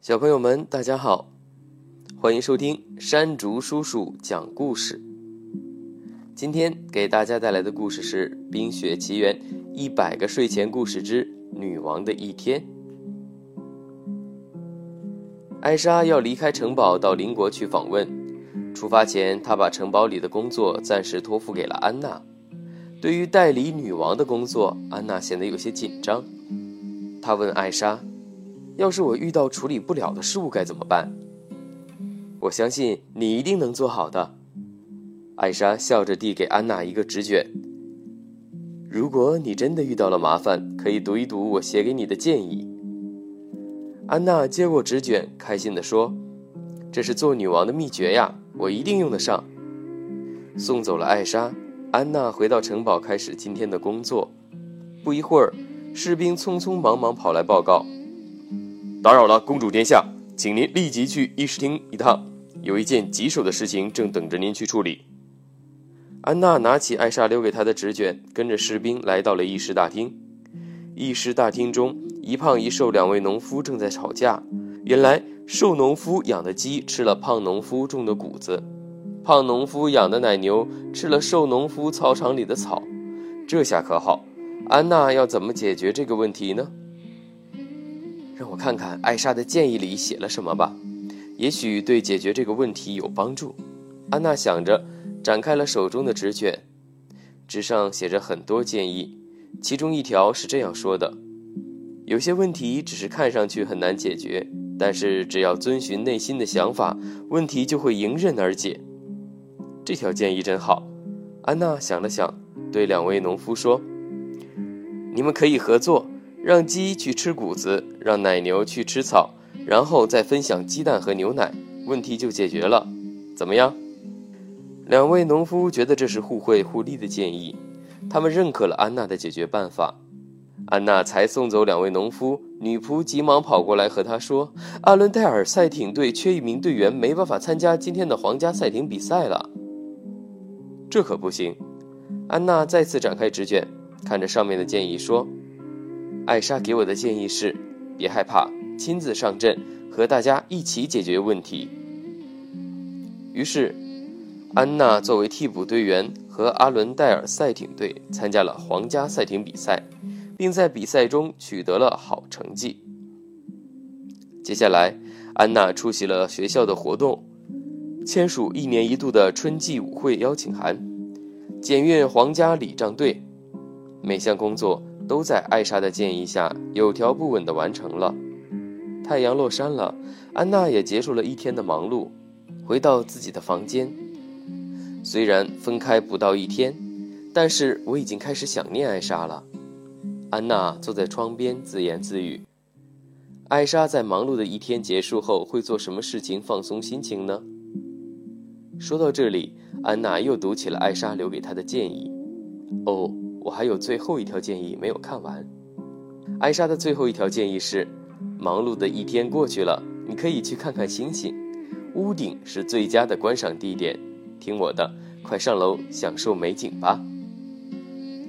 小朋友们，大家好，欢迎收听山竹叔叔讲故事。今天给大家带来的故事是《冰雪奇缘》一百个睡前故事之《女王的一天》。艾莎要离开城堡到邻国去访问，出发前，她把城堡里的工作暂时托付给了安娜。对于代理女王的工作，安娜显得有些紧张。她问艾莎。要是我遇到处理不了的事物该怎么办？我相信你一定能做好的。艾莎笑着递给安娜一个纸卷。如果你真的遇到了麻烦，可以读一读我写给你的建议。安娜接过纸卷，开心地说：“这是做女王的秘诀呀，我一定用得上。”送走了艾莎，安娜回到城堡，开始今天的工作。不一会儿，士兵匆匆忙忙跑来报告。打扰了，公主殿下，请您立即去议事厅一趟，有一件棘手的事情正等着您去处理。安娜拿起艾莎留给她的纸卷，跟着士兵来到了议事大厅。议事大厅中，一胖一瘦两位农夫正在吵架。原来，瘦农夫养的鸡吃了胖农夫种的谷子，胖农夫养的奶牛吃了瘦农夫草场里的草。这下可好，安娜要怎么解决这个问题呢？让我看看艾莎的建议里写了什么吧，也许对解决这个问题有帮助。安娜想着，展开了手中的纸卷，纸上写着很多建议，其中一条是这样说的：有些问题只是看上去很难解决，但是只要遵循内心的想法，问题就会迎刃而解。这条建议真好。安娜想了想，对两位农夫说：“你们可以合作。”让鸡去吃谷子，让奶牛去吃草，然后再分享鸡蛋和牛奶，问题就解决了。怎么样？两位农夫觉得这是互惠互利的建议，他们认可了安娜的解决办法。安娜才送走两位农夫，女仆急忙跑过来和她说：“阿伦戴尔赛艇队缺一名队员，没办法参加今天的皇家赛艇比赛了。”这可不行！安娜再次展开纸卷，看着上面的建议说。艾莎给我的建议是：别害怕，亲自上阵，和大家一起解决问题。于是，安娜作为替补队员，和阿伦戴尔赛艇队参加了皇家赛艇比赛，并在比赛中取得了好成绩。接下来，安娜出席了学校的活动，签署一年一度的春季舞会邀请函，检阅皇家礼仗队，每项工作。都在艾莎的建议下有条不紊地完成了。太阳落山了，安娜也结束了一天的忙碌，回到自己的房间。虽然分开不到一天，但是我已经开始想念艾莎了。安娜坐在窗边自言自语：“艾莎在忙碌的一天结束后会做什么事情放松心情呢？”说到这里，安娜又读起了艾莎留给她的建议。哦。我还有最后一条建议没有看完。艾莎的最后一条建议是：忙碌的一天过去了，你可以去看看星星，屋顶是最佳的观赏地点。听我的，快上楼享受美景吧。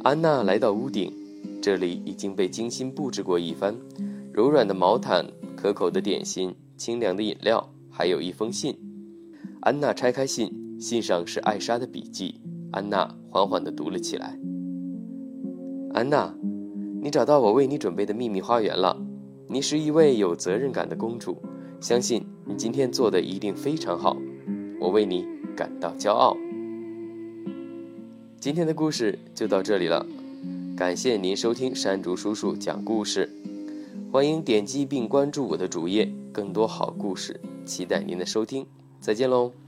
安娜来到屋顶，这里已经被精心布置过一番，柔软的毛毯、可口的点心、清凉的饮料，还有一封信。安娜拆开信，信上是艾莎的笔记。安娜缓缓地读了起来。安娜，你找到我为你准备的秘密花园了。你是一位有责任感的公主，相信你今天做的一定非常好。我为你感到骄傲。今天的故事就到这里了，感谢您收听山竹叔叔讲故事。欢迎点击并关注我的主页，更多好故事，期待您的收听。再见喽。